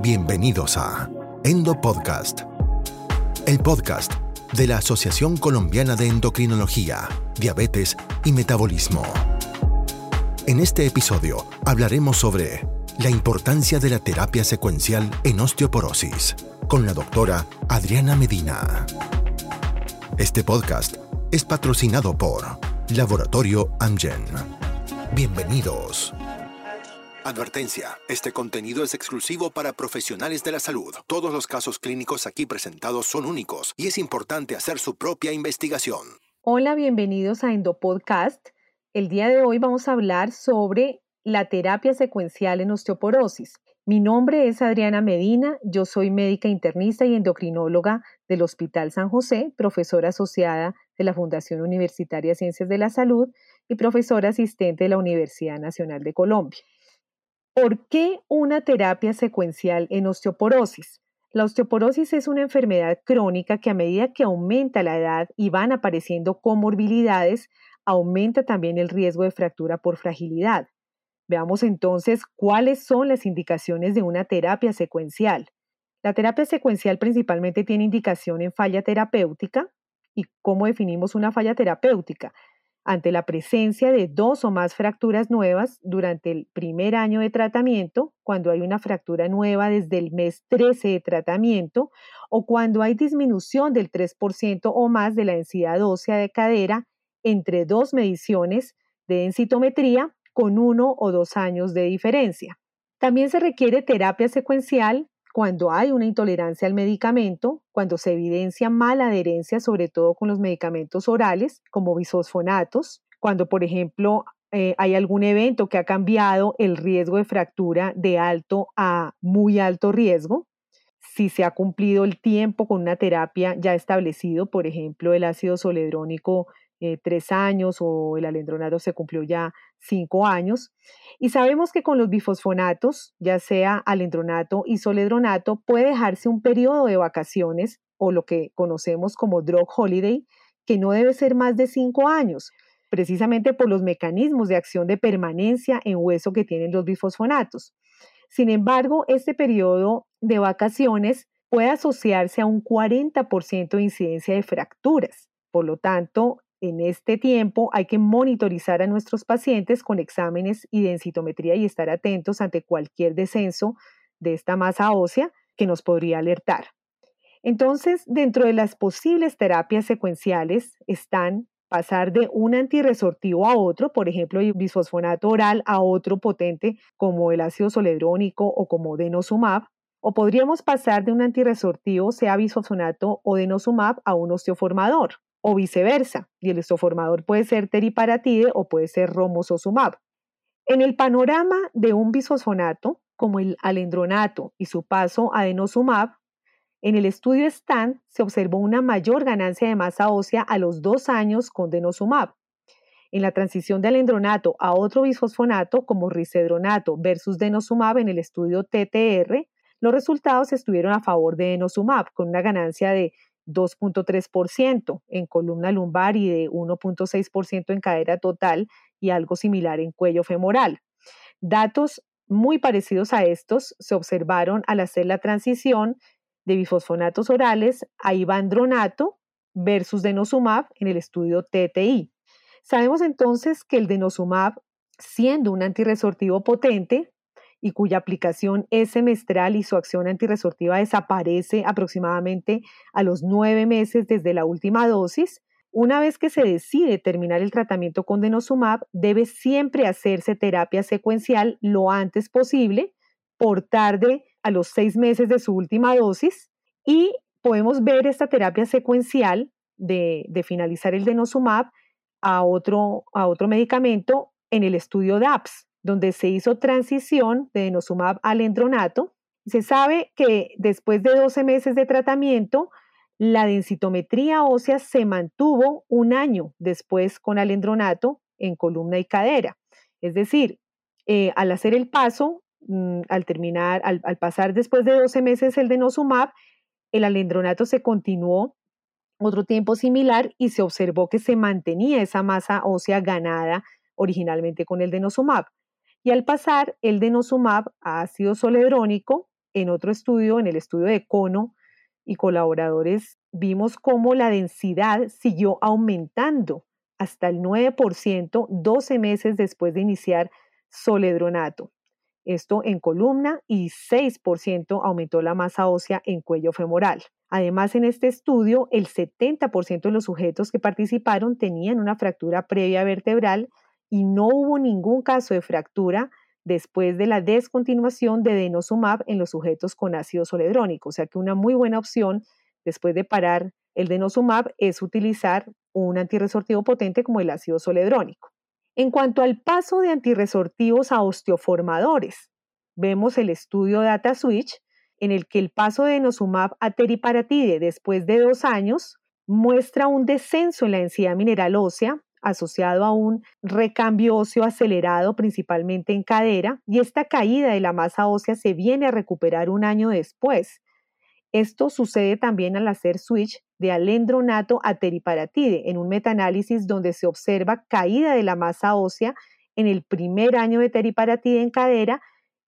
Bienvenidos a Endo Podcast, el podcast de la Asociación Colombiana de Endocrinología, Diabetes y Metabolismo. En este episodio hablaremos sobre la importancia de la terapia secuencial en osteoporosis con la doctora Adriana Medina. Este podcast es patrocinado por Laboratorio Amgen. Bienvenidos. Advertencia, este contenido es exclusivo para profesionales de la salud. Todos los casos clínicos aquí presentados son únicos y es importante hacer su propia investigación. Hola, bienvenidos a Endopodcast. El día de hoy vamos a hablar sobre la terapia secuencial en osteoporosis. Mi nombre es Adriana Medina, yo soy médica internista y endocrinóloga del Hospital San José, profesora asociada de la Fundación Universitaria Ciencias de la Salud y profesora asistente de la Universidad Nacional de Colombia. ¿Por qué una terapia secuencial en osteoporosis? La osteoporosis es una enfermedad crónica que a medida que aumenta la edad y van apareciendo comorbilidades, aumenta también el riesgo de fractura por fragilidad. Veamos entonces cuáles son las indicaciones de una terapia secuencial. La terapia secuencial principalmente tiene indicación en falla terapéutica. ¿Y cómo definimos una falla terapéutica? Ante la presencia de dos o más fracturas nuevas durante el primer año de tratamiento, cuando hay una fractura nueva desde el mes 13 de tratamiento, o cuando hay disminución del 3% o más de la densidad ósea de cadera entre dos mediciones de densitometría con uno o dos años de diferencia. También se requiere terapia secuencial cuando hay una intolerancia al medicamento, cuando se evidencia mala adherencia, sobre todo con los medicamentos orales, como bisfosfonatos, cuando, por ejemplo, eh, hay algún evento que ha cambiado el riesgo de fractura de alto a muy alto riesgo, si se ha cumplido el tiempo con una terapia ya establecido, por ejemplo, el ácido soledrónico eh, tres años o el alendronato se cumplió ya cinco años. Y sabemos que con los bifosfonatos, ya sea alendronato y soledronato, puede dejarse un periodo de vacaciones o lo que conocemos como drug holiday, que no debe ser más de cinco años, precisamente por los mecanismos de acción de permanencia en hueso que tienen los bifosfonatos. Sin embargo, este periodo de vacaciones puede asociarse a un 40% de incidencia de fracturas. Por lo tanto, en este tiempo hay que monitorizar a nuestros pacientes con exámenes y densitometría y estar atentos ante cualquier descenso de esta masa ósea que nos podría alertar. Entonces, dentro de las posibles terapias secuenciales están pasar de un antirresortivo a otro, por ejemplo, el bisfosfonato oral a otro potente como el ácido soledrónico o como denosumab, o podríamos pasar de un antirresortivo, sea bisfosfonato o denosumab, a un osteoformador o viceversa, y el osteoformador puede ser teriparatide o puede ser romosozumab. En el panorama de un bisfosfonato, como el alendronato y su paso a denosumab, en el estudio STAN se observó una mayor ganancia de masa ósea a los dos años con denosumab. En la transición de alendronato a otro bisfosfonato, como risedronato versus denosumab en el estudio TTR, los resultados estuvieron a favor de denosumab, con una ganancia de 2.3% en columna lumbar y de 1.6% en cadera total y algo similar en cuello femoral. Datos muy parecidos a estos se observaron al hacer la transición de bifosfonatos orales a ivandronato versus denosumab en el estudio TTI. Sabemos entonces que el denosumab, siendo un antirresortivo potente, y cuya aplicación es semestral y su acción antirresortiva desaparece aproximadamente a los nueve meses desde la última dosis, una vez que se decide terminar el tratamiento con denosumab, debe siempre hacerse terapia secuencial lo antes posible, por tarde a los seis meses de su última dosis, y podemos ver esta terapia secuencial de, de finalizar el denosumab a otro, a otro medicamento en el estudio DAPS donde se hizo transición de denosumab al endronato. Se sabe que después de 12 meses de tratamiento, la densitometría ósea se mantuvo un año después con alendronato en columna y cadera. Es decir, eh, al hacer el paso, mm, al terminar, al, al, pasar después de 12 meses el denosumab, el alendronato se continuó otro tiempo similar y se observó que se mantenía esa masa ósea ganada originalmente con el denosumab y al pasar el denosumab a ácido soledrónico, en otro estudio, en el estudio de Cono y colaboradores, vimos cómo la densidad siguió aumentando hasta el 9% 12 meses después de iniciar soledronato. Esto en columna y 6% aumentó la masa ósea en cuello femoral. Además, en este estudio, el 70% de los sujetos que participaron tenían una fractura previa vertebral y no hubo ningún caso de fractura después de la descontinuación de denosumab en los sujetos con ácido soledrónico. O sea que una muy buena opción después de parar el denosumab es utilizar un antirresortivo potente como el ácido soledrónico. En cuanto al paso de antirresortivos a osteoformadores, vemos el estudio Data Switch en el que el paso de denosumab a teriparatide después de dos años muestra un descenso en la densidad mineral ósea asociado a un recambio óseo acelerado principalmente en cadera y esta caída de la masa ósea se viene a recuperar un año después. Esto sucede también al hacer switch de alendronato a teriparatide en un metaanálisis donde se observa caída de la masa ósea en el primer año de teriparatide en cadera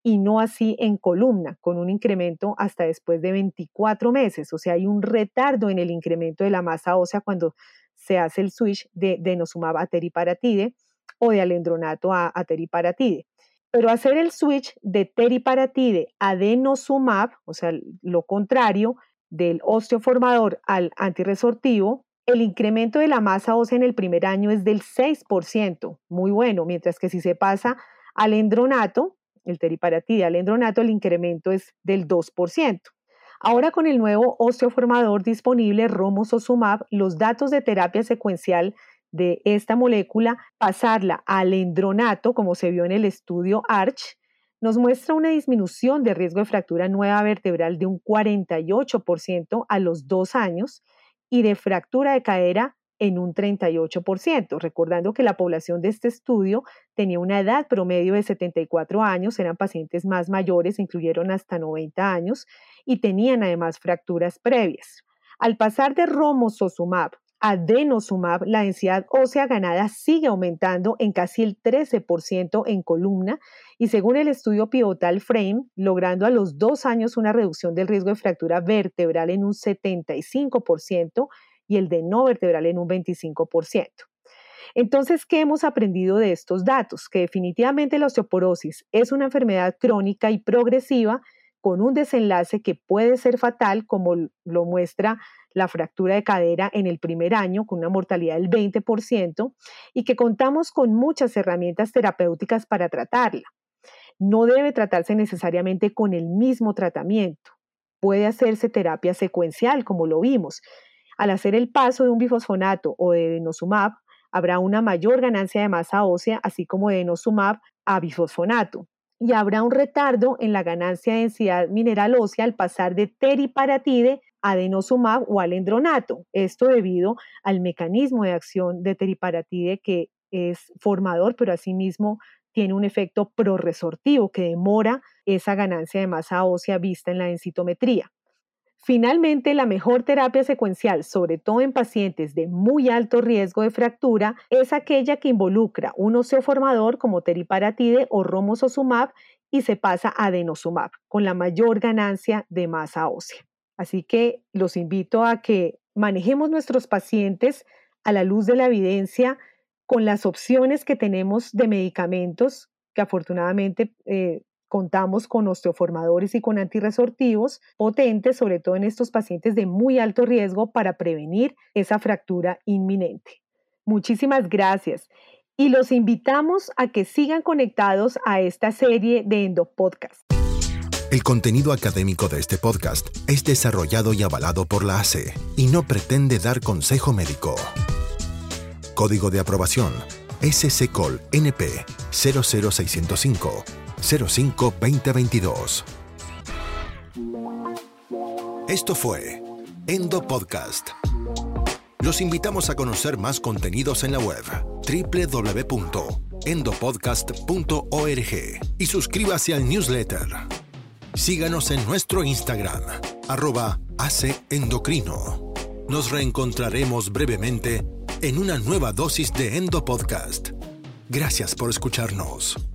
y no así en columna, con un incremento hasta después de 24 meses. O sea, hay un retardo en el incremento de la masa ósea cuando se hace el switch de denosumab a teriparatide o de alendronato a, teriparatide. Pero hacer el switch de teriparatide a denosumab, o sea, lo contrario del osteoformador al antirresortivo, el incremento de la masa ósea en el primer año es del 6%, muy bueno, mientras que si se pasa al endronato, el teriparatide al endronato, el incremento es del 2%. Ahora con el nuevo osteoformador disponible Romosozumab, los datos de terapia secuencial de esta molécula, pasarla al endronato, como se vio en el estudio ARCH, nos muestra una disminución de riesgo de fractura nueva vertebral de un 48% a los dos años y de fractura de cadera en un 38%, recordando que la población de este estudio tenía una edad promedio de 74 años, eran pacientes más mayores, incluyeron hasta 90 años y tenían además fracturas previas. Al pasar de romosozumab a denosumab, la densidad ósea ganada sigue aumentando en casi el 13% en columna y según el estudio pivotal Frame, logrando a los dos años una reducción del riesgo de fractura vertebral en un 75% y el de no vertebral en un 25%. Entonces, ¿qué hemos aprendido de estos datos? Que definitivamente la osteoporosis es una enfermedad crónica y progresiva con un desenlace que puede ser fatal, como lo muestra la fractura de cadera en el primer año, con una mortalidad del 20%, y que contamos con muchas herramientas terapéuticas para tratarla. No debe tratarse necesariamente con el mismo tratamiento. Puede hacerse terapia secuencial, como lo vimos, al hacer el paso de un bifosfonato o de denosumab, habrá una mayor ganancia de masa ósea, así como de denosumab a bifosfonato. Y habrá un retardo en la ganancia de densidad mineral ósea al pasar de teriparatide a denosumab o alendronato. Esto debido al mecanismo de acción de teriparatide que es formador, pero asimismo tiene un efecto proresortivo que demora esa ganancia de masa ósea vista en la densitometría. Finalmente, la mejor terapia secuencial, sobre todo en pacientes de muy alto riesgo de fractura, es aquella que involucra un osteoformador como teriparatide o romosozumab y se a adenosumab, con la mayor ganancia de masa ósea. Así que los invito a que manejemos nuestros pacientes a la luz de la evidencia con las opciones que tenemos de medicamentos que afortunadamente eh, Contamos con osteoformadores y con antirresortivos potentes, sobre todo en estos pacientes de muy alto riesgo para prevenir esa fractura inminente. Muchísimas gracias y los invitamos a que sigan conectados a esta serie de Endopodcast. El contenido académico de este podcast es desarrollado y avalado por la ACE y no pretende dar consejo médico. Código de aprobación SCCOL NP 00605 05 2022. Esto fue Endo Podcast. Los invitamos a conocer más contenidos en la web www.endopodcast.org y suscríbase al newsletter. Síganos en nuestro Instagram, arroba Endocrino. Nos reencontraremos brevemente en una nueva dosis de Endo Podcast. Gracias por escucharnos.